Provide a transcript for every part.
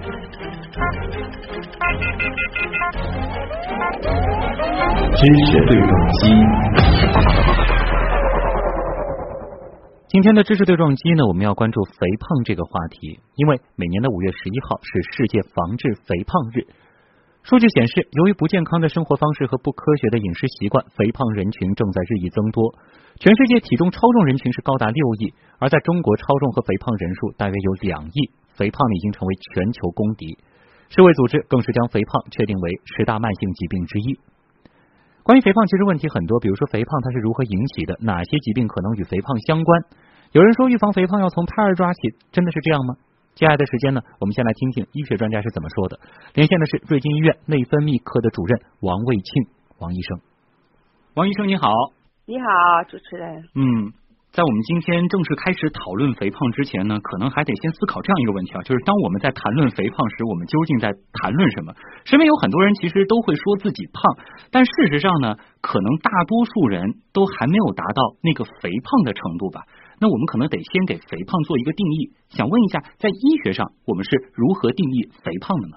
知识对撞机。今天的知识对撞机呢，我们要关注肥胖这个话题，因为每年的五月十一号是世界防治肥胖日。数据显示，由于不健康的生活方式和不科学的饮食习惯，肥胖人群正在日益增多。全世界体重超重人群是高达六亿，而在中国，超重和肥胖人数大约有两亿，肥胖已经成为全球公敌。世卫组织更是将肥胖确定为十大慢性疾病之一。关于肥胖，其实问题很多，比如说肥胖它是如何引起的，哪些疾病可能与肥胖相关？有人说预防肥胖要从胎儿抓起，真的是这样吗？接下来的时间呢，我们先来听听医学专家是怎么说的。连线的是瑞金医院内分泌科的主任王卫庆王医生。王医生你好，你好，主持人。嗯。在我们今天正式开始讨论肥胖之前呢，可能还得先思考这样一个问题啊，就是当我们在谈论肥胖时，我们究竟在谈论什么？身边有很多人其实都会说自己胖，但事实上呢，可能大多数人都还没有达到那个肥胖的程度吧。那我们可能得先给肥胖做一个定义。想问一下，在医学上我们是如何定义肥胖的呢？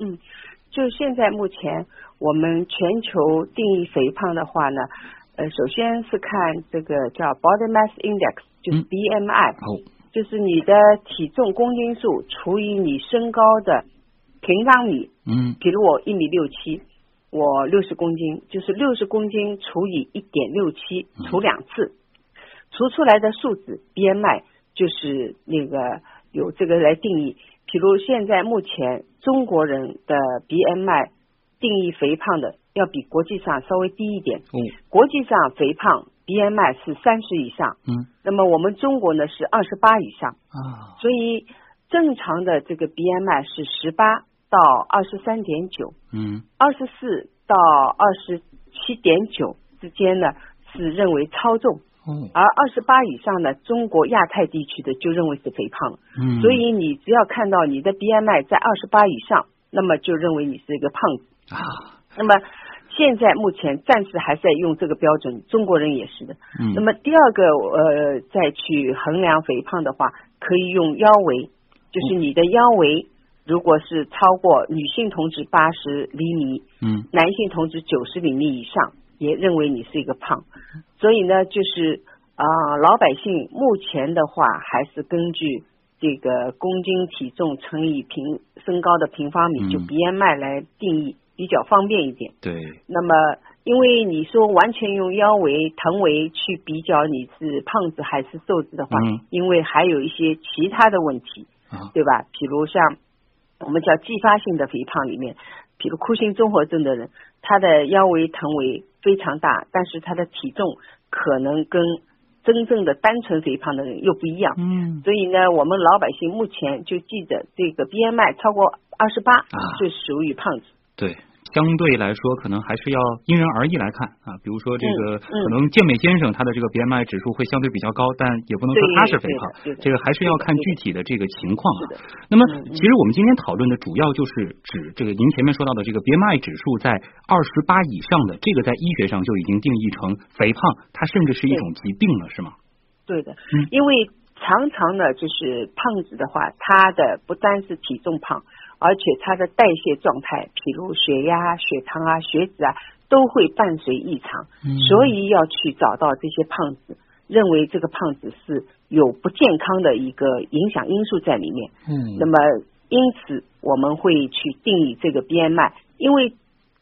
嗯，就现在目前我们全球定义肥胖的话呢？呃，首先是看这个叫 body mass index，就是 BMI，就是你的体重公斤数除以你身高的平方米。嗯，比如我一米六七，我六十公斤，就是六十公斤除以一点六七，除两次，除出来的数字 BMI 就是那个有这个来定义。比如现在目前中国人的 BMI 定义肥胖的。要比国际上稍微低一点。嗯，国际上肥胖 BMI 是三十以上。嗯，那么我们中国呢是二十八以上。啊，所以正常的这个 BMI 是十八到二十三点九。嗯，二十四到二十七点九之间呢是认为超重。嗯，而二十八以上呢，中国亚太地区的就认为是肥胖。嗯，所以你只要看到你的 BMI 在二十八以上，那么就认为你是一个胖子。啊，那么。现在目前暂时还在用这个标准，中国人也是的。嗯。那么第二个呃，再去衡量肥胖的话，可以用腰围，就是你的腰围如果是超过女性同志八十厘米，嗯，男性同志九十厘米以上，也认为你是一个胖。所以呢，就是啊，老百姓目前的话，还是根据这个公斤体重乘以平身高的平方米，就 BMI 来定义。比较方便一点。对。那么，因为你说完全用腰围、臀围去比较你是胖子还是瘦子的话，嗯。因为还有一些其他的问题，啊，对吧？比如像我们叫继发性的肥胖里面，比如库欣综合症的人，他的腰围、臀围非常大，但是他的体重可能跟真正的单纯肥胖的人又不一样。嗯。所以呢，我们老百姓目前就记着这个 BMI 超过二十八，就属于胖子。对，相对来说，可能还是要因人而异来看啊。比如说，这个可能健美先生他的这个 BMI 指数会相对比较高，但也不能说他是肥胖，这个还是要看具体的这个情况啊。那么，其实我们今天讨论的主要就是指这个您前面说到的这个 BMI 指数在二十八以上的，这个在医学上就已经定义成肥胖，它甚至是一种疾病了，是吗？对的，因为常常呢，就是胖子的话，他的不单是体重胖。而且它的代谢状态，譬如血压、血糖啊、血脂啊，都会伴随异常，所以要去找到这些胖子，认为这个胖子是有不健康的一个影响因素在里面。嗯，那么因此我们会去定义这个 BMI，因为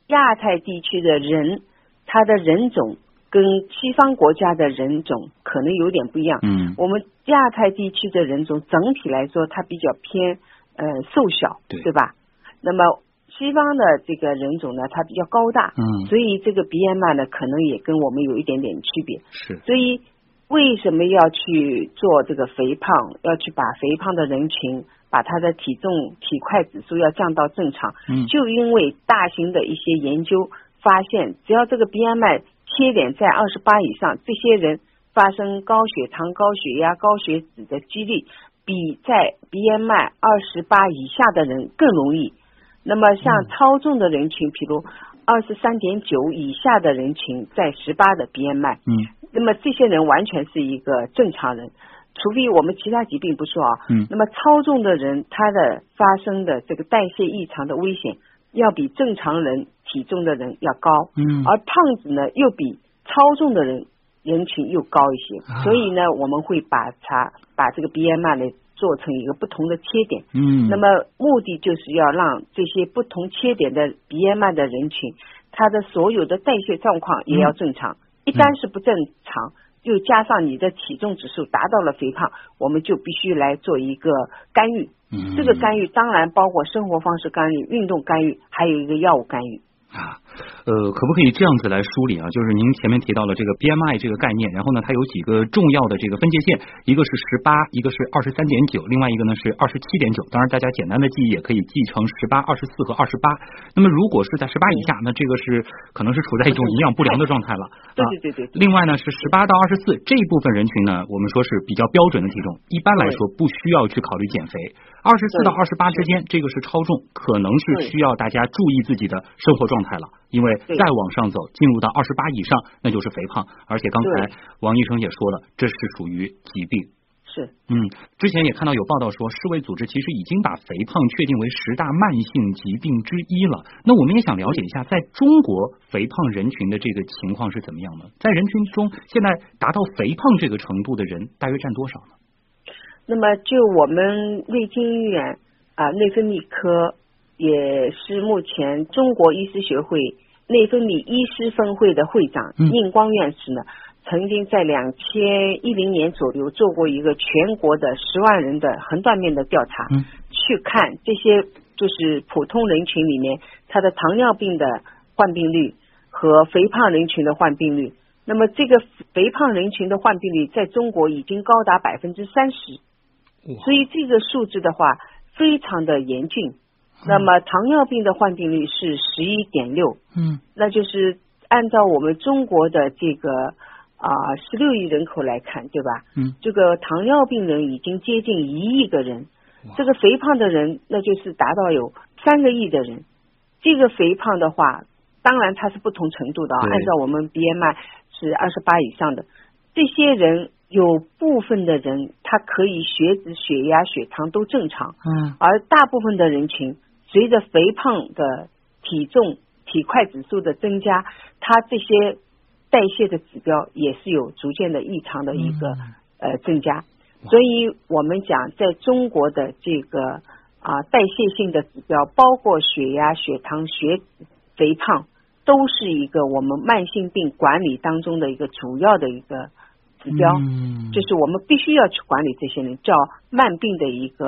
亚太地区的人，他的人种跟西方国家的人种可能有点不一样。嗯，我们亚太地区的人种整体来说，它比较偏。呃，瘦小，对吧？那么西方的这个人种呢，它比较高大，嗯，所以这个 BMI 呢，可能也跟我们有一点点区别。是，所以为什么要去做这个肥胖？要去把肥胖的人群，把他的体重、体块指数要降到正常？嗯，就因为大型的一些研究发现，只要这个 BMI 切点在二十八以上，这些人发生高血糖、高血压、高血脂的几率。比在 BMI 二十八以下的人更容易。那么像超重的人群，比如二十三点九以下的人群，在十八的 BMI，嗯，那么这些人完全是一个正常人。除非我们其他疾病不说啊，嗯，那么超重的人他的发生的这个代谢异常的危险要比正常人体重的人要高，嗯，而胖子呢又比超重的人人群又高一些，所以呢我们会把它把这个 BMI 呢做成一个不同的切点，嗯，那么目的就是要让这些不同切点的 BMI 的人群，他的所有的代谢状况也要正常，一旦是不正常。又加上你的体重指数达到了肥胖，我们就必须来做一个干预。嗯，这个干预当然包括生活方式干预、运动干预，还有一个药物干预。啊，呃，可不可以这样子来梳理啊？就是您前面提到了这个 BMI 这个概念，然后呢，它有几个重要的这个分界线，一个是十八，一个是二十三点九，另外一个呢是二十七点九。当然，大家简单的记忆也可以记成十八、二十四和二十八。那么，如果是在十八以下，那这个是可能是处在一种营养不良的状态了。对对对对。另外呢，是十八到二十四这一部分人群呢，我们说是比较标准的体重，一般来说不需要去考虑减肥。二十四到二十八之间，这个是超重，可能是需要大家注意自己的生活状态了。因为再往上走，进入到二十八以上，那就是肥胖。而且刚才王医生也说了，这是属于疾病。是，嗯，之前也看到有报道说，世卫组织其实已经把肥胖确定为十大慢性疾病之一了。那我们也想了解一下，在中国肥胖人群的这个情况是怎么样的？在人群中，现在达到肥胖这个程度的人大约占多少呢？那么，就我们瑞金医院啊，内分泌科。也是目前中国医师学会内分泌医师分会的会长应光院士呢，曾经在两千一零年左右做过一个全国的十万人的横断面的调查，去看这些就是普通人群里面他的糖尿病的患病率和肥胖人群的患病率。那么这个肥胖人群的患病率在中国已经高达百分之三十，所以这个数字的话非常的严峻。那么糖尿病的患病率是十一点六，嗯，那就是按照我们中国的这个啊十六亿人口来看，对吧？嗯，这个糖尿病人已经接近一亿个人，这个肥胖的人那就是达到有三个亿的人。这个肥胖的话，当然它是不同程度的啊，按照我们 BMI 是二十八以上的这些人。有部分的人他可以血脂、血压、血糖都正常，嗯，而大部分的人群随着肥胖的体重、体块指数的增加，他这些代谢的指标也是有逐渐的异常的一个呃增加，所以我们讲在中国的这个啊代谢性的指标，包括血压、血糖、血脂、肥胖，都是一个我们慢性病管理当中的一个主要的一个。指标，就是我们必须要去管理这些人，叫慢病的一个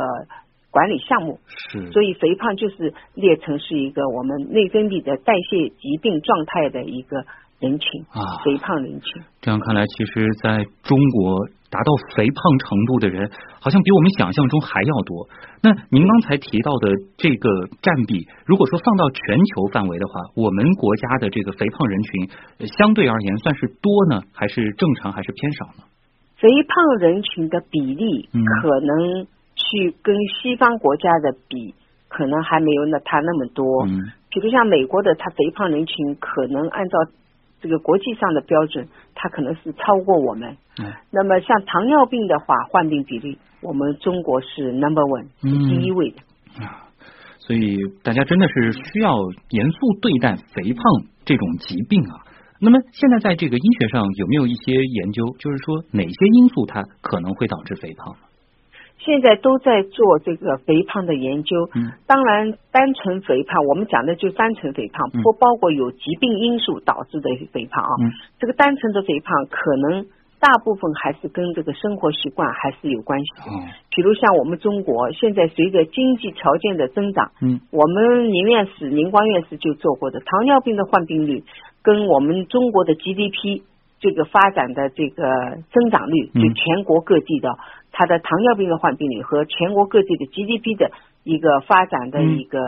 管理项目。是，所以肥胖就是列成是一个我们内分泌的代谢疾病状态的一个人群啊，肥胖人群。这样看来，其实在中国。达到肥胖程度的人，好像比我们想象中还要多。那您刚才提到的这个占比，如果说放到全球范围的话，我们国家的这个肥胖人群相对而言算是多呢，还是正常，还是偏少呢？肥胖人群的比例可能去跟西方国家的比，可能还没有那他那么多。嗯，比如像美国的，他肥胖人群可能按照。这个国际上的标准，它可能是超过我们。嗯。那么像糖尿病的话，患病比例，我们中国是 number one，是第一位的。啊，所以大家真的是需要严肃对待肥胖这种疾病啊。那么现在在这个医学上有没有一些研究，就是说哪些因素它可能会导致肥胖？现在都在做这个肥胖的研究，嗯，当然单纯肥胖，我们讲的就单纯肥胖，不包括有疾病因素导致的肥胖啊。嗯，这个单纯的肥胖可能大部分还是跟这个生活习惯还是有关系。嗯，比如像我们中国现在随着经济条件的增长，嗯，我们宁院士、宁光院士就做过的糖尿病的患病率跟我们中国的 GDP 这个发展的这个增长率，就全国各地的。它的糖尿病的患病率和全国各地的 GDP 的一个发展的一个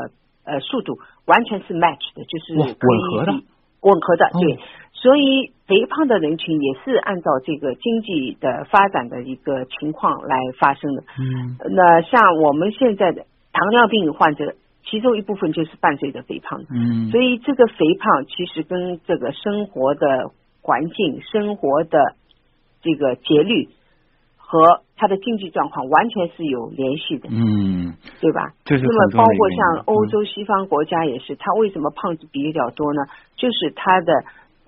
呃速度完全是 match 的，就是吻合的，吻合的，对。所以肥胖的人群也是按照这个经济的发展的一个情况来发生的。嗯。那像我们现在的糖尿病患者，其中一部分就是伴随着肥胖。嗯。所以这个肥胖其实跟这个生活的环境、生活的这个节律。和他的经济状况完全是有联系的，嗯，对吧？这是那么包括像嗯欧洲西方国家也是，他为什么胖子比较多呢？就是他的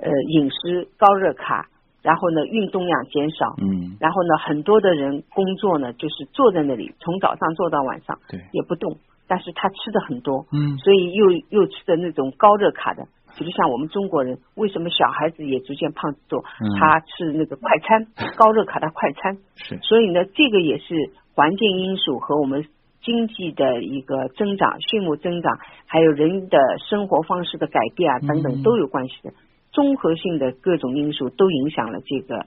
呃饮食高热卡，然后呢运动量减少，嗯，然后呢很多的人工作呢就是坐在那里，从早上坐到晚上对，也不动，但是他吃的很多，嗯所以又又吃的那种高热卡的。比如像我们中国人，为什么小孩子也逐渐胖子多？嗯他吃那个快餐，高热卡的快餐，是，所以呢，这个也是环境因素和我们经济的一个增长、畜牧增长，还有人的生活方式的改变啊等嗯等都有关系的。综合性的各种因素都影响了这个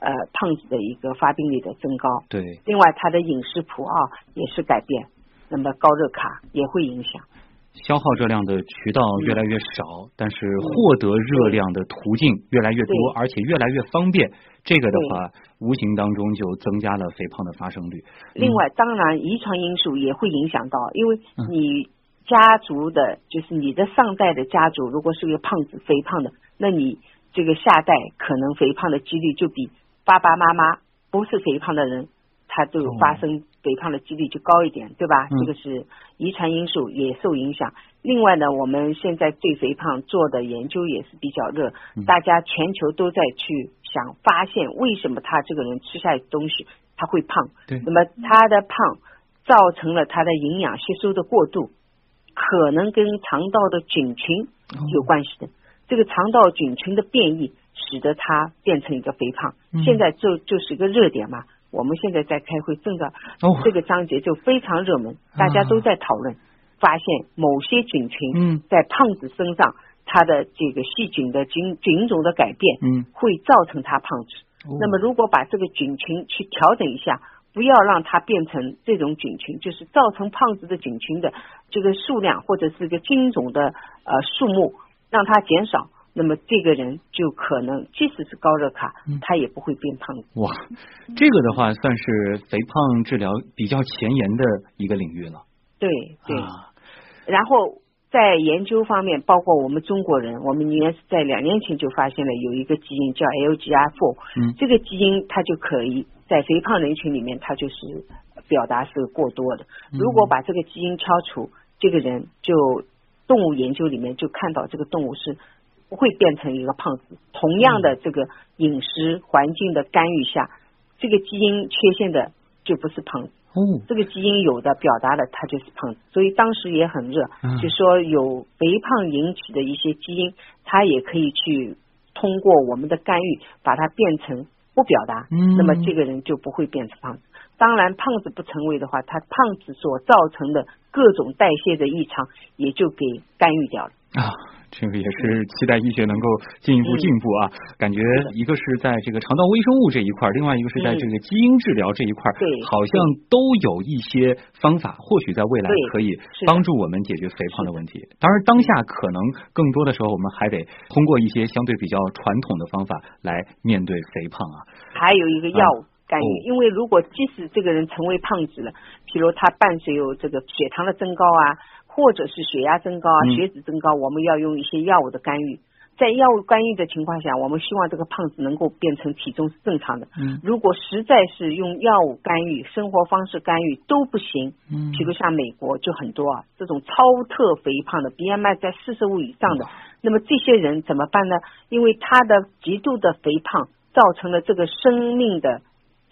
呃胖子的一个发病率的增高。对，另外，他的饮食谱啊也是改变，那么高热卡也会影响。消耗热量的渠道越来越少，但是获得热量的途径越来越多，而且越来越方便。这个的话，无形当中就增加了肥胖的发生率。另外，当然遗传因素也会影响到，因为嗯你家族的，就是你的上代的家族，如果是个胖子、肥胖的，那你这个下代可能肥胖的几率就比爸爸妈妈不是肥胖的人，他都有发生肥胖的几率就高一点，对吧？嗯这个是遗传因素也受影响。另外呢，我们现在对肥胖做的研究也是比较热，嗯大家全球都在去想发现为什么他这个人吃下的东西他会胖。对那么他的胖造成了他的营养吸收的过度，可能跟肠道的菌群有关系的。这个肠道菌群的变异，使得他变成一个肥胖。嗯现在就就是一个热点嘛。我们现在在开会，正在哦，这个章节就非常热门，大家都在讨论，发现某些菌群嗯。在胖子身上，它的这个细菌的菌菌种的改变，嗯，会造成它胖子。哦。那么如果把这个菌群去调整一下，不要让它变成这种菌群，就是造成胖子的菌群的这个数量或者是个菌种的呃数目，让它减少，那么这个人就可能即使是高热卡嗯，他也不会变胖子。哇，这个的话算是肥胖治疗比较前沿的一个领域了。对对，啊，然后在研究方面，包括我们中国人，我们应该是在两年前就发现了有一个基因叫 LGR4，嗯这个基因它就可以在肥胖人群里面，它就是表达是过多的。嗯如果把这个基因敲除，这个人就动物研究里面就看到这个动物是不会变成一个胖子。同样的这个饮食环境的干预下，这个基因缺陷的就不是胖子。哦，这个基因有的表达了它就是胖子，所以当时也很热，嗯就说有肥胖引起的一些基因，它也可以去通过我们的干预把它变成不表达，嗯那么这个人就不会变成胖子。当然，胖子不成为的话，他胖子所造成的各种代谢的异常也就给干预掉了。啊，这个也是期待医学能够进一步进步啊！感觉一个是在这个肠道微生物这一块，另外一个是在这个基因治疗这一块，对好像都有一些方法，或许在未来可以帮助我们解决肥胖的问题。当然，当下可能更多的时候，我们还得通过一些相对比较传统的方法来面对肥胖啊。还有一个药物干预，哦因为如果即使这个人成为胖子了，比如他伴随有这个血糖的增高啊，或者是血压增高啊、嗯血脂增高，我们要用一些药物的干预。在药物干预的情况下，我们希望这个胖子能够变成体重是正常的。嗯如果实在是用药物干预、生活方式干预都不行，嗯比如像美国就很多啊，这种超特肥胖的 BMI 在四十五以上的，那么这些人怎么办呢？因为他的极度的肥胖造成了这个生命的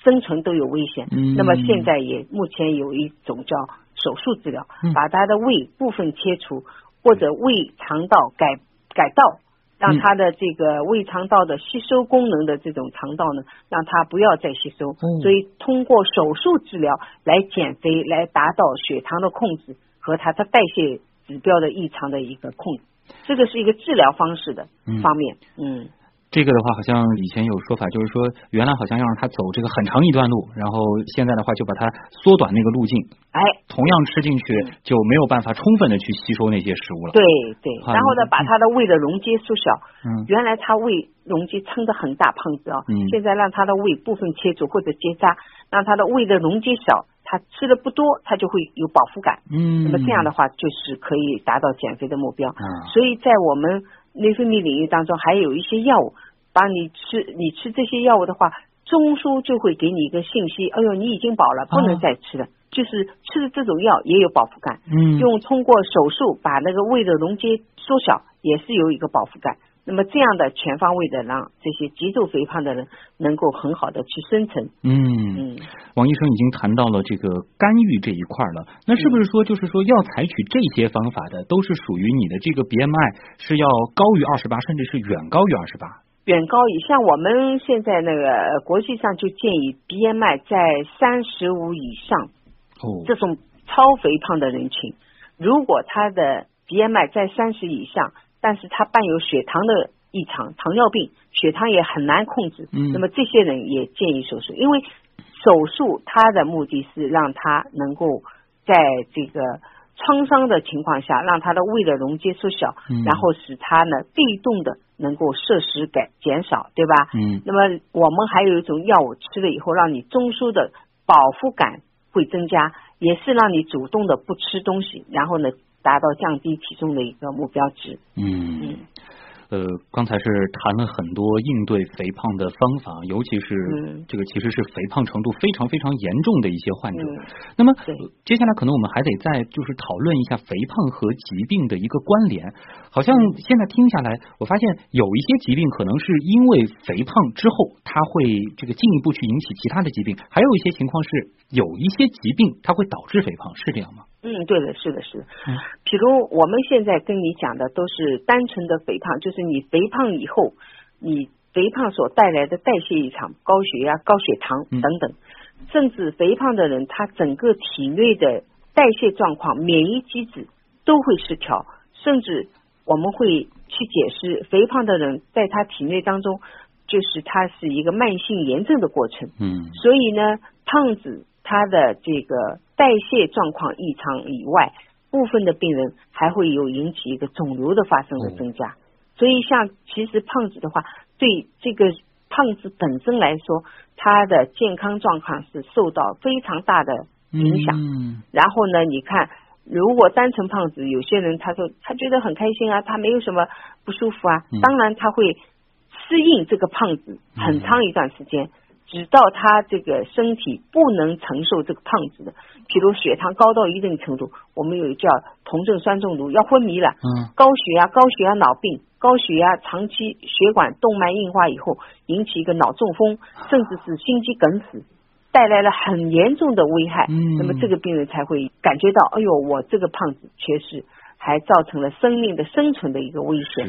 生存都有危险。嗯那么现在也目前有一种叫手术治疗，嗯把他的胃部分切除或者胃肠道改改道。让他的这个胃肠道的吸收功能的这种肠道呢，让它不要再吸收，哦所以通过手术治疗来减肥，来达到血糖的控制和它的代谢指标的异常的一个控制，这个是一个治疗方式的嗯方面。嗯，这个的话，好像以前有说法，就是说原来好像要让他走这个很长一段路，然后现在的话就把它缩短那个路径，哎，同样吃进去就没有办法充分的去吸收那些食物了。对对，然后呢嗯，把他的胃的容积缩小。嗯原来他胃容积撑得很大，胖子啊，嗯现在让他的胃部分切除或者结扎，让他的胃的容积小，他吃的不多，他就会有饱腹感。嗯，那么这样的话，就是可以达到减肥的目标。嗯所以在我们内分泌领域当中，还有一些药物，帮你吃，你吃这些药物的话，中枢就会给你一个信息，哎呦，你已经饱了，不能再吃了。就是吃的这种药也有饱腹感，嗯，用通过手术把那个胃的容积缩小，也是有一个饱腹感。那么这样的全方位的让这些极度肥胖的人能够很好的去生存。嗯嗯，王医生已经谈到了这个干预这一块了，那是不是说就是说要采取这些方法的都是属于你的这个 BMI 是要高于二十八，甚至是远高于二十八？远高于像我们现在那个国际上就建议 BMI 在三十五以上，哦，这种超肥胖的人群，如果他的 BMI 在三十以上。但是他伴有血糖的异常，糖尿病，血糖也很难控制。嗯，那么这些人也建议手术，因为手术它的目的是让他能够在这个创伤的情况下，让他的胃的容积缩小，然后使他呢被动的能够摄食改减少，对吧？嗯。那么我们还有一种药物吃了以后，让你中枢的饱腹感会增加，也是让你主动的不吃东西，然后呢。达到降低体重的一个目标值。嗯。呃，刚才是谈了很多应对肥胖的方法，尤其是这个其实是肥胖程度非常非常严重的一些患者。那么接下来可能我们还得再就是讨论一下肥胖和疾病的一个关联。好像现在听下来，我发现有一些疾病可能是因为肥胖之后，它会这个进一步去引起其他的疾病；还有一些情况是有一些疾病它会导致肥胖，是这样吗？嗯，对的，是的，是的。嗯，比如我们现在跟你讲的都是单纯的肥胖，就是你肥胖以后，你肥胖所带来的代谢异常，高血压、高血糖等等，甚至肥胖的人他整个体内的代谢状况、免疫机制都会失调，甚至我们会去解释，肥胖的人在他体内当中，就是他是一个慢性炎症的过程。嗯，所以呢，胖子他的这个。代谢状况异常以外，部分的病人还会有引起一个肿瘤的发生和增加。所以，像其实胖子的话，对这个胖子本身来说，他的健康状况是受到非常大的影响。然后呢，你看，如果单纯胖子，有些人他说他觉得很开心啊，他没有什么不舒服啊，当然他会适应这个胖子很长一段时间。直到他这个身体不能承受这个胖子的，比如血糖高到一定程度，我们有叫酮症酸中毒，要昏迷了。嗯。高血压、高血压脑病、高血压长期血管动脉硬化以后，引起一个脑中风，甚至是心肌梗死，带来了很严重的危害。嗯。那么这个病人才会感觉到，哎呦，我这个胖子确实。还造成了生命的生存的一个危险，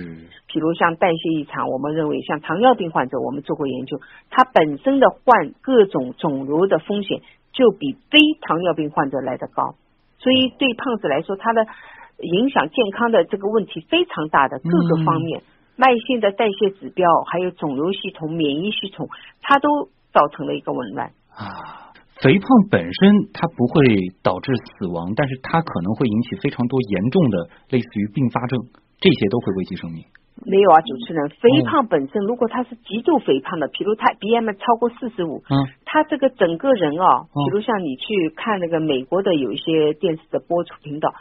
比如像代谢异常，我们认为像糖尿病患者，我们做过研究，他本身的患各种肿瘤的风险就比非糖尿病患者来得高，所以对胖子来说，他的影响健康的这个问题非常大的各个方面，慢性的代谢指标，还有肿瘤系统、免疫系统，它都造成了一个紊乱。啊。肥胖本身它不会导致死亡，但是它可能会引起非常多严重的类似于并发症，这些都会危及生命。没有啊，主持人，肥胖本身如果他是极度肥胖的，比如他 BMI 超过四十五，嗯，他这个整个人啊，比如像你去看那个美国的有一些电视的播出频道，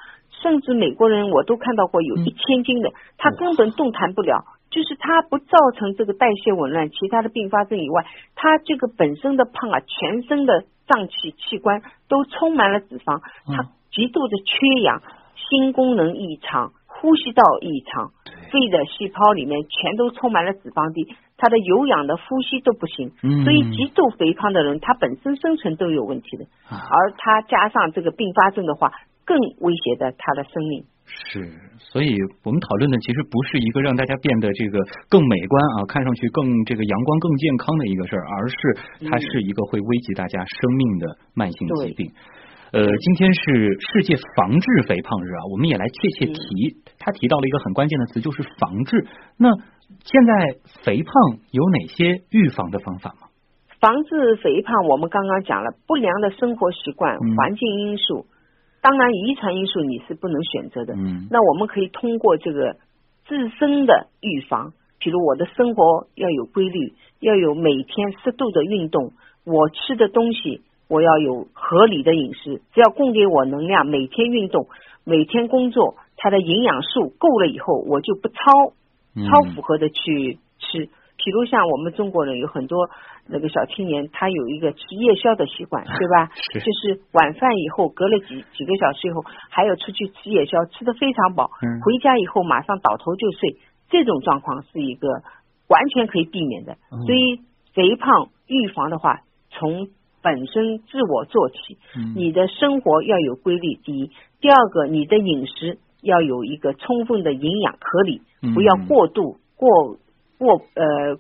甚至美国人我都看到过有一千斤的，他根本动弹不了。就是它不造成这个代谢紊乱，其他的并发症以外，它这个本身的胖啊，全身的脏器器官都充满了脂肪，它极度的缺氧，心功能异常，呼吸道异常，肺的细胞里面全都充满了脂肪滴，他的有氧的呼吸都不行，所以极度肥胖的人，他本身生存都有问题的，而他加上这个并发症的话，更威胁着他的生命。是，所以我们讨论的其实不是一个让大家变得这个更美观啊，看上去更这个阳光、更健康的一个事儿，而是它是一个会危及大家生命的慢性疾病。呃，今天是世界防治肥胖日啊，我们也来切切提。他提到了一个很关键的词，就是防治。那现在肥胖有哪些预防的方法吗？防治肥胖，我们刚刚讲了不良的生活习惯、环境因素。当然，遗传因素你是不能选择的。嗯，那我们可以通过这个自身的预防，比如我的生活要有规律，要有每天适度的运动，我吃的东西我要有合理的饮食，只要供给我能量，每天运动，每天工作，它的营养素够了以后，我就不超超负荷的去吃。比如像我们中国人有很多那个小青年他有一个吃夜宵的习惯，对吧？是。就是晚饭以后隔了几几个小时以后，还要出去吃夜宵，吃的非常饱。嗯。回家以后马上倒头就睡，这种状况是一个完全可以避免的。嗯。所以肥胖预防的话，从本身自我做起。嗯。你的生活要有规律，第一，第二个，你的饮食要有一个充分的营养合理，不要过度过过呃。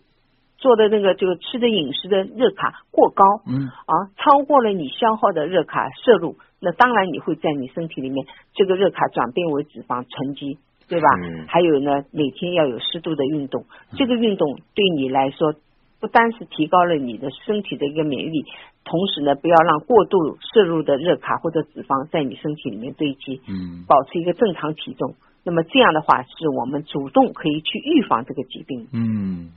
做的那个就吃的饮食的热卡过高，嗯啊，超过了你消耗的热卡摄入，那当然你会在你身体里面这个热卡转变为脂肪沉积，对吧？嗯。还有呢，每天要有适度的运动，这个运动对你来说不单是提高了你的身体的一个免疫力，同时呢，不要让过度摄入的热卡或者脂肪在你身体里面堆积，嗯，保持一个正常体重。那么这样的话，是我们主动可以去预防这个疾病。嗯，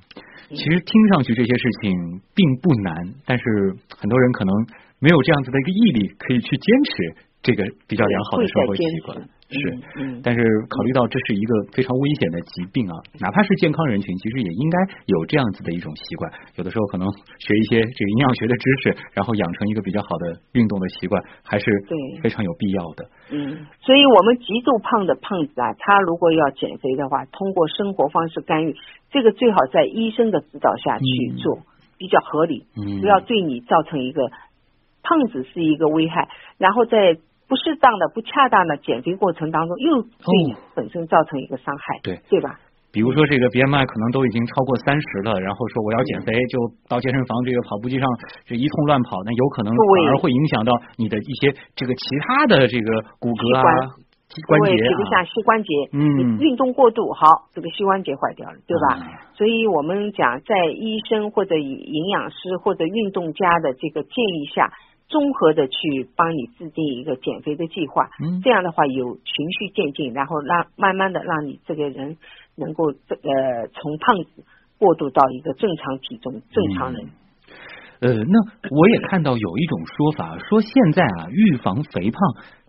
其实听上去这些事情并不难，但是很多人可能没有这样子的一个毅力，可以去坚持这个比较良好的生活习惯。是，但是考虑到这是一个非常危险的疾病啊，哪怕是健康人群，其实也应该有这样子的一种习惯。有的时候可能学一些这个营养学的知识，然后养成一个比较好的运动的习惯，还是非常有必要的。嗯，所以我们极度胖的胖子啊，他如果要减肥的话，通过生活方式干预，这个最好在医生的指导下去做，比较合理，不要对你造成一个胖子是一个危害，然后在。不适当的、不恰当的减肥过程当中，又对你本身造成一个伤害，对对吧？比如说这个 BMI 可能都已经超过三十了，然后说我要减肥，就到健身房这个跑步机上这一通乱跑，那有可能反而会影响到你的一些这个其他的这个骨骼啊、关节啊，比如像膝关节，嗯，运动过度，好，这个膝关节坏掉了，对吧？所以我们讲，在医生或者营养师或者运动家的这个建议下。综合的去帮你制定一个减肥的计划，嗯，这样的话有循序渐进，然后让慢慢的让你这个人能够这呃从胖子过渡到一个正常体重正常人。呃，那我也看到有一种说法，说现在啊预防肥胖，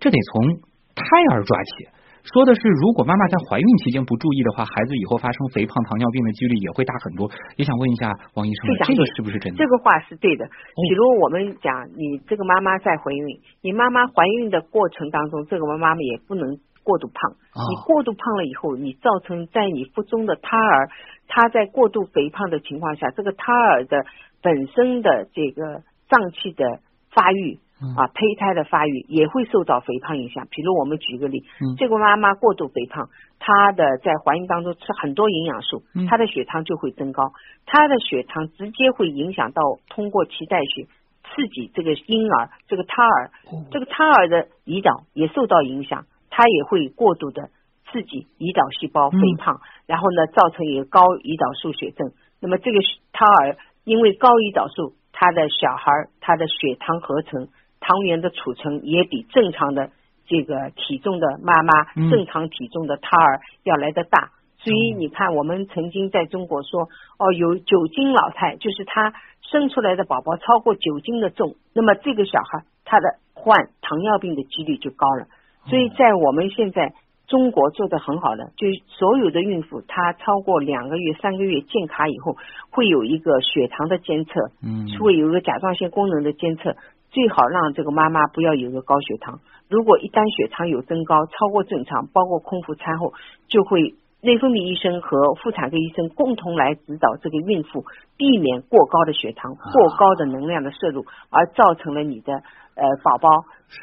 这得从胎儿抓起。说的是，如果妈妈在怀孕期间不注意的话，孩子以后发生肥胖、糖尿病的几率也会大很多。也想问一下王医生，这个是不是真的？这个话是对的。比如我们讲，你这个妈妈在怀孕，你妈妈怀孕的过程当中，这个妈妈也不能过度胖。你过度胖了以后，你造成在你腹中的胎儿，他在过度肥胖的情况下，这个胎儿的本身的这个脏器的发育。啊，胚胎的发育也会受到肥胖影响。比如我们举个例，这个妈妈过度肥胖，她的在怀孕当中吃很多营养素，她的血糖就会增高，她的血糖直接会影响到通过脐带血刺激这个婴儿这个胎儿，这个胎儿的胰岛也受到影响，它也会过度的刺激胰岛细胞肥胖，然后呢造成一个高胰岛素血症。那么这个胎儿因为高胰岛素，他的小孩他的血糖合成。糖原的储存也比正常的这个体重的妈妈，正常体重的胎儿要来的大，所以你看，我们曾经在中国说，哦，有九斤老太，就是他生出来的宝宝超过九斤的重，那么这个小孩他的患糖尿病的几率就高了。所以在我们现在中国做的很好的，就所有的孕妇，她超过两个月、三个月建卡以后，会有一个血糖的监测，嗯，会有一个甲状腺功能的监测。最好让这个妈妈不要有个高血糖。如果一旦血糖有增高超过正常，包括空腹餐后，就会内分泌医生和妇产科医生共同来指导这个孕妇避免过高的血糖、过高的能量的摄入，而造成了你的呃宝宝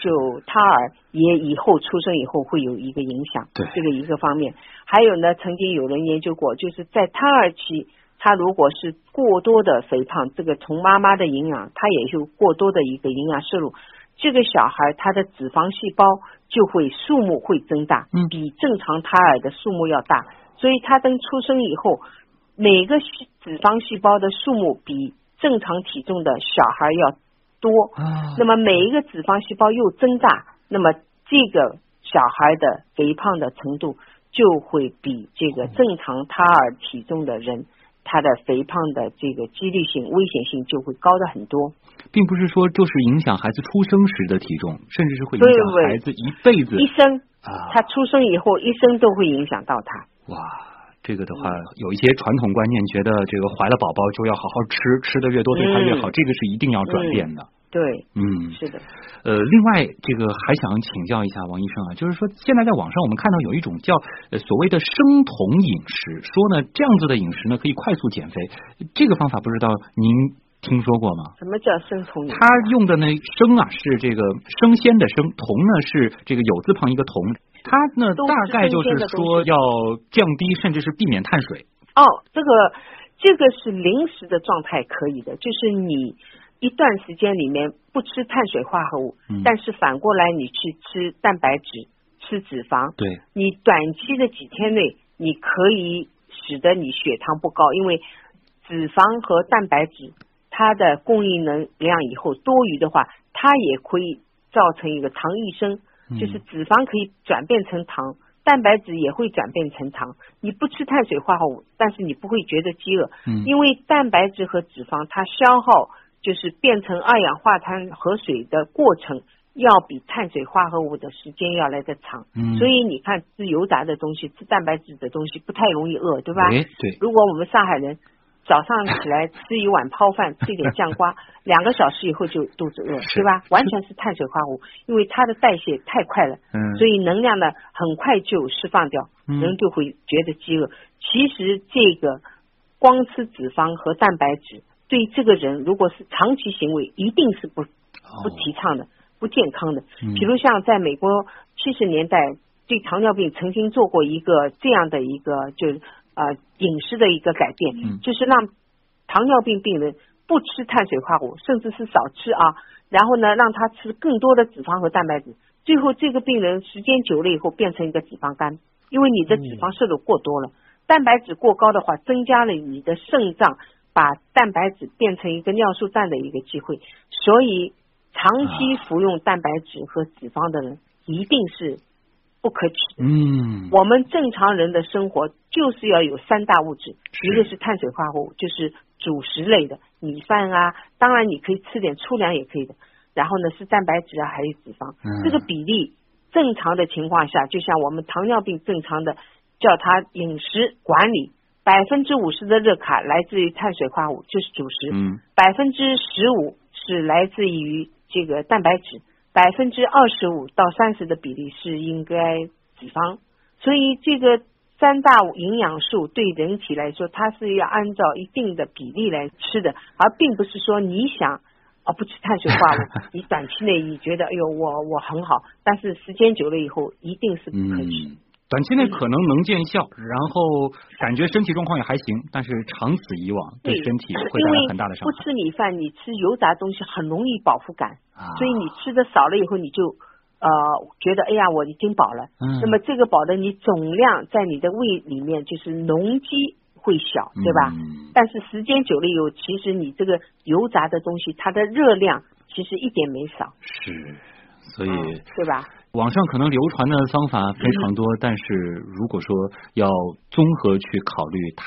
就胎儿也以后出生以后会有一个影响。对这个一个方面，还有呢，曾经有人研究过，就是在胎儿期。他如果是过多的肥胖，这个从妈妈的营养，他也就过多的一个营养摄入，这个小孩他的脂肪细胞就会数目会增大，比正常胎儿的数目要大，所以他等出生以后，每个脂肪细胞的数目比正常体重的小孩要多，那么每一个脂肪细胞又增大，那么这个小孩的肥胖的程度就会比这个正常胎儿体重的人。他的肥胖的这个几率性、危险性就会高的很多，并不是说就是影响孩子出生时的体重，甚至是会影响孩子一辈子。一生啊，他出生以后一生都会影响到他。哇，这个的话，有一些传统观念，觉得这个怀了宝宝就要好好吃，吃的越多对他越好，这个是一定要转变的。对，嗯，是的。呃，另外，这个还想请教一下王医生啊，就是说，现在在网上我们看到有一种叫所谓的生酮饮食，说呢这样子的饮食呢可以快速减肥，这个方法不知道您听说过吗？什么叫生酮饮食？他用的呢生啊是这个生鲜的生，酮呢是这个有字旁一个酮，它呢大概就是说要降低甚至是避免碳水。哦，这个这个是临时的状态可以的，就是你。一段时间里面不吃碳水化合物，但是反过来你去吃蛋白质、吃脂肪，对，你短期的几天内你可以使得你血糖不高，因为脂肪和蛋白质它的供应能量以后多余的话，它也可以造成一个糖异生，就是脂肪可以转变成糖，蛋白质也会转变成糖。你不吃碳水化合物，但是你不会觉得饥饿，因为蛋白质和脂肪它消耗。就是变成二氧化碳和水的过程，要比碳水化合物的时间要来得长。嗯，所以你看吃油炸的东西、吃蛋白质的东西不太容易饿，对吧？对。如果我们上海人早上起来 吃一碗泡饭，吃一点酱瓜，两个小时以后就肚子饿，对吧？完全是碳水化合物，因为它的代谢太快了。嗯。所以能量呢很快就释放掉，人就会觉得饥饿。其实这个光吃脂肪和蛋白质。对这个人，如果是长期行为，一定是不不提倡的，不健康的。比如像在美国七十年代，对糖尿病曾经做过一个这样的一个，就是呃饮食的一个改变，就是让糖尿病病人不吃碳水化合物，甚至是少吃啊，然后呢让他吃更多的脂肪和蛋白质。最后这个病人时间久了以后变成一个脂肪肝，因为你的脂肪摄入过多了，蛋白质过高的话，增加了你的肾脏。把蛋白质变成一个尿素氮的一个机会，所以长期服用蛋白质和脂肪的人一定是不可取。嗯，我们正常人的生活就是要有三大物质，一个是碳水化合物，就是主食类的米饭啊，当然你可以吃点粗粮也可以的。然后呢是蛋白质啊，还有脂肪，这个比例正常的情况下，就像我们糖尿病正常的叫它饮食管理。百分之五十的热卡来自于碳水化合物，就是主食。嗯。百分之十五是来自于这个蛋白质，百分之二十五到三十的比例是应该脂肪。所以这个三大营养素对人体来说，它是要按照一定的比例来吃的，而并不是说你想啊不吃碳水化合物，你短期内你觉得哎呦我我很好，但是时间久了以后一定是不可取。短期内可能能见效，然后感觉身体状况也还行，但是长此以往对身体会带来很大的伤害。不吃米饭，你吃油炸东西很容易饱腹感，所以你吃的少了以后，你就呃觉得哎呀我已经饱了。那么这个饱的你总量在你的胃里面就是容积会小，对吧？但是时间久了以后，其实你这个油炸的东西它的热量其实一点没少。是，所以对吧？网上可能流传的方法非常多，但是如果说要综合去考虑它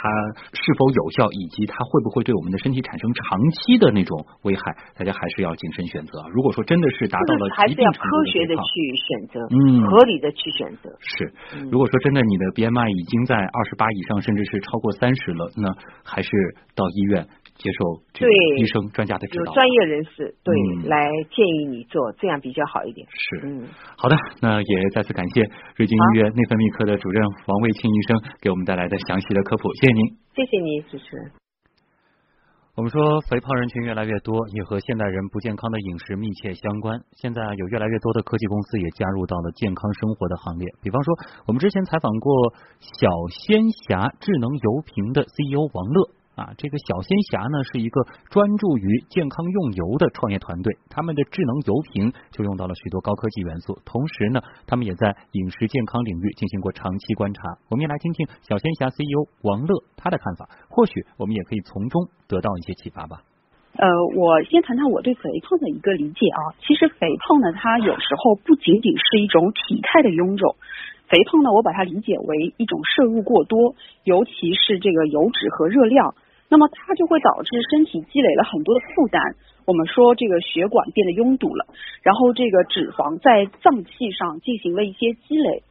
是否有效，以及它会不会对我们的身体产生长期的那种危害，大家还是要谨慎选择。如果说真的是达到了一定程度科学的去选择，嗯，合理的去选择。是，如果说真的你的 BMI 已经在二十八以上，甚至是超过三十了，那还是到医院。接受这个医生专家的指导，专业人士对来建议你做，这样比较好一点。是，嗯，好的，那也再次感谢瑞金医院内分泌科的主任王卫庆医生给我们带来的详细的科普，谢谢您。谢谢你，主持人。我们说肥胖人群越来越多，也和现代人不健康的饮食密切相关。现在有越来越多的科技公司也加入到了健康生活的行列，比方说，我们之前采访过小仙侠智能油瓶的 CEO 王乐。啊，这个小仙侠呢是一个专注于健康用油的创业团队，他们的智能油瓶就用到了许多高科技元素，同时呢，他们也在饮食健康领域进行过长期观察。我们也来听听小仙侠 CEO 王乐他的看法，或许我们也可以从中得到一些启发吧。呃，我先谈谈我对肥胖的一个理解啊，其实肥胖呢，它有时候不仅仅是一种体态的臃肿。肥胖呢，我把它理解为一种摄入过多，尤其是这个油脂和热量，那么它就会导致身体积累了很多的负担。我们说这个血管变得拥堵了，然后这个脂肪在脏器上进行了一些积累。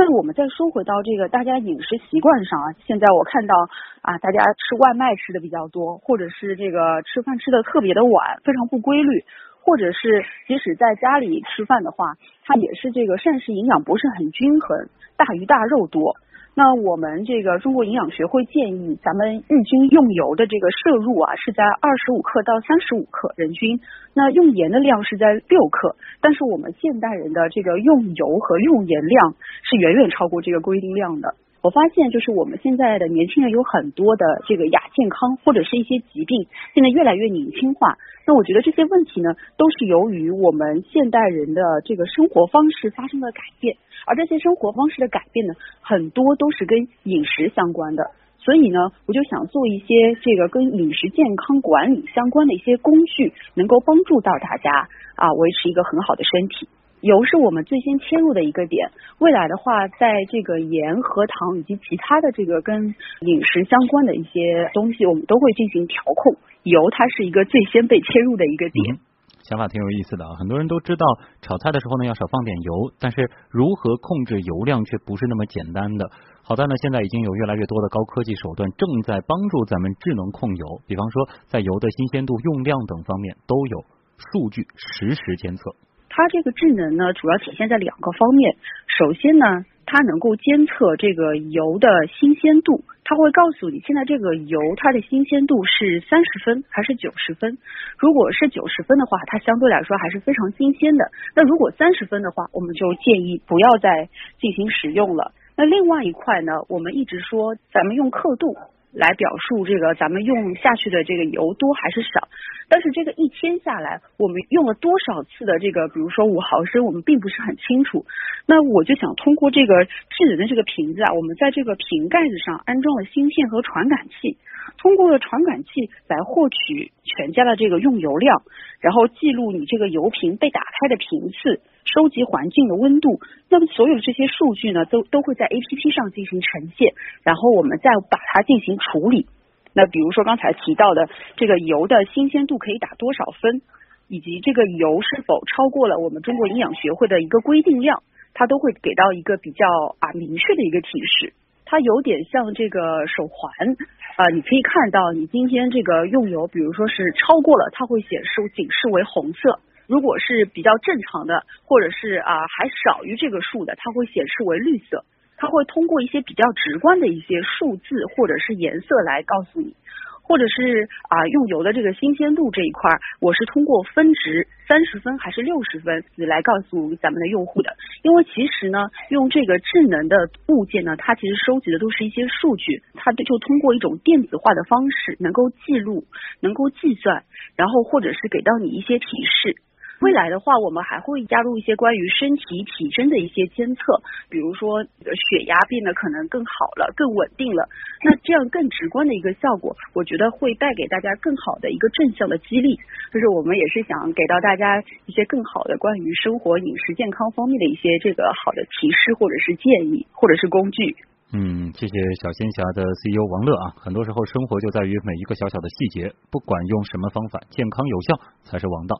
那我们再说回到这个大家饮食习惯上啊，现在我看到啊，大家吃外卖吃的比较多，或者是这个吃饭吃的特别的晚，非常不规律，或者是即使在家里吃饭的话，它也是这个膳食营养不是很均衡，大鱼大肉多。那我们这个中国营养学会建议，咱们日均用油的这个摄入啊，是在二十五克到三十五克人均。那用盐的量是在六克，但是我们现代人的这个用油和用盐量是远远超过这个规定量的。我发现，就是我们现在的年轻人有很多的这个亚健康或者是一些疾病，现在越来越年轻化。那我觉得这些问题呢，都是由于我们现代人的这个生活方式发生了改变，而这些生活方式的改变呢，很多都是跟饮食相关的。所以呢，我就想做一些这个跟饮食健康管理相关的一些工具，能够帮助到大家啊，维持一个很好的身体。油是我们最先切入的一个点，未来的话，在这个盐和糖以及其他的这个跟饮食相关的一些东西，我们都会进行调控。油它是一个最先被切入的一个点，想法挺有意思的啊！很多人都知道炒菜的时候呢要少放点油，但是如何控制油量却不是那么简单的。好在呢，现在已经有越来越多的高科技手段正在帮助咱们智能控油，比方说在油的新鲜度、用量等方面都有数据实时监测。它这个智能呢，主要体现在两个方面。首先呢，它能够监测这个油的新鲜度，它会告诉你现在这个油它的新鲜度是三十分还是九十分。如果是九十分的话，它相对来说还是非常新鲜的。那如果三十分的话，我们就建议不要再进行使用了。那另外一块呢，我们一直说咱们用刻度。来表述这个咱们用下去的这个油多还是少，但是这个一天下来，我们用了多少次的这个，比如说五毫升，我们并不是很清楚。那我就想通过这个智能的这个瓶子啊，我们在这个瓶盖子上安装了芯片和传感器，通过了传感器来获取全家的这个用油量，然后记录你这个油瓶被打开的频次。收集环境的温度，那么所有这些数据呢，都都会在 A P P 上进行呈现，然后我们再把它进行处理。那比如说刚才提到的这个油的新鲜度可以打多少分，以及这个油是否超过了我们中国营养学会的一个规定量，它都会给到一个比较啊明确的一个提示。它有点像这个手环啊，你可以看到你今天这个用油，比如说是超过了，它会显示警示为红色。如果是比较正常的，或者是啊还少于这个数的，它会显示为绿色。它会通过一些比较直观的一些数字或者是颜色来告诉你。或者是啊，用油的这个新鲜度这一块，我是通过分值三十分还是六十分来告诉咱们的用户的。因为其实呢，用这个智能的物件呢，它其实收集的都是一些数据，它就通过一种电子化的方式，能够记录，能够计算，然后或者是给到你一些提示。未来的话，我们还会加入一些关于身体体征的一些监测，比如说血压变得可能更好了、更稳定了。那这样更直观的一个效果，我觉得会带给大家更好的一个正向的激励。就是我们也是想给到大家一些更好的关于生活饮食健康方面的一些这个好的提示，或者是建议，或者是工具。嗯，谢谢小仙侠的 CEO 王乐啊。很多时候，生活就在于每一个小小的细节，不管用什么方法，健康有效才是王道。